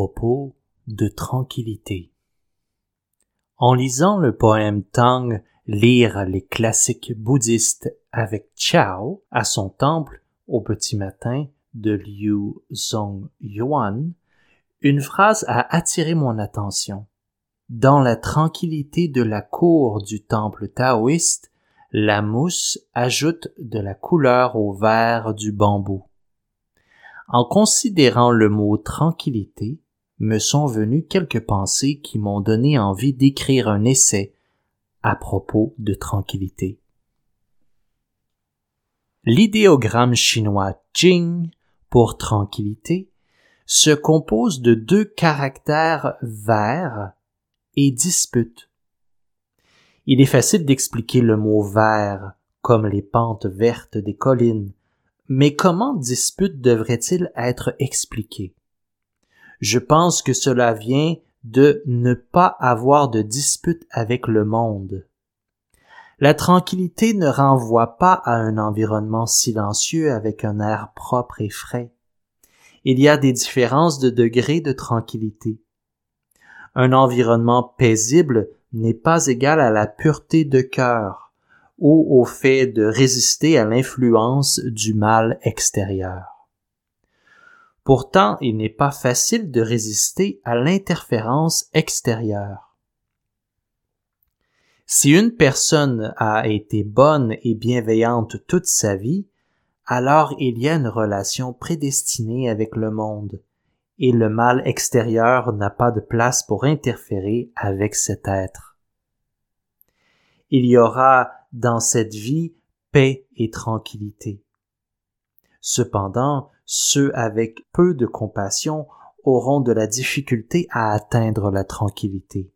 Propos de tranquillité. En lisant le poème Tang Lire les classiques bouddhistes avec Chao à son temple au petit matin de Liu Zong Yuan, une phrase a attiré mon attention. Dans la tranquillité de la cour du temple taoïste, la mousse ajoute de la couleur au vert du bambou. En considérant le mot tranquillité, me sont venues quelques pensées qui m'ont donné envie d'écrire un essai à propos de tranquillité. L'idéogramme chinois Jing pour tranquillité se compose de deux caractères verts et dispute. Il est facile d'expliquer le mot vert comme les pentes vertes des collines, mais comment dispute devrait-il être expliqué? Je pense que cela vient de ne pas avoir de dispute avec le monde. La tranquillité ne renvoie pas à un environnement silencieux avec un air propre et frais. Il y a des différences de degré de tranquillité. Un environnement paisible n'est pas égal à la pureté de cœur ou au fait de résister à l'influence du mal extérieur. Pourtant, il n'est pas facile de résister à l'interférence extérieure. Si une personne a été bonne et bienveillante toute sa vie, alors il y a une relation prédestinée avec le monde, et le mal extérieur n'a pas de place pour interférer avec cet être. Il y aura dans cette vie paix et tranquillité. Cependant, ceux avec peu de compassion auront de la difficulté à atteindre la tranquillité.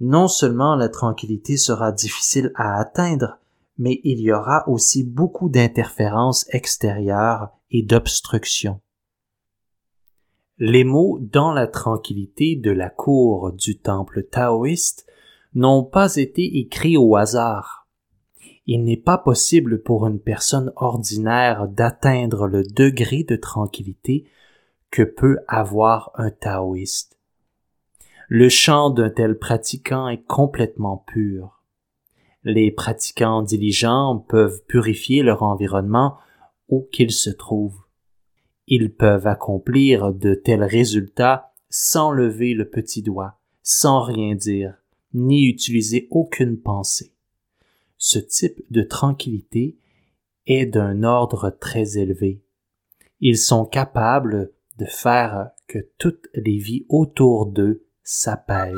Non seulement la tranquillité sera difficile à atteindre, mais il y aura aussi beaucoup d'interférences extérieures et d'obstructions. Les mots dans la tranquillité de la cour du temple taoïste n'ont pas été écrits au hasard il n'est pas possible pour une personne ordinaire d'atteindre le degré de tranquillité que peut avoir un taoïste. Le chant d'un tel pratiquant est complètement pur. Les pratiquants diligents peuvent purifier leur environnement où qu'ils se trouvent. Ils peuvent accomplir de tels résultats sans lever le petit doigt, sans rien dire, ni utiliser aucune pensée ce type de tranquillité est d'un ordre très élevé. Ils sont capables de faire que toutes les vies autour d'eux s'apaisent.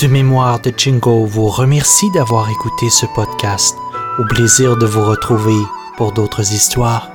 De mémoire de Jingo vous remercie d'avoir écouté ce podcast. Au plaisir de vous retrouver pour d'autres histoires.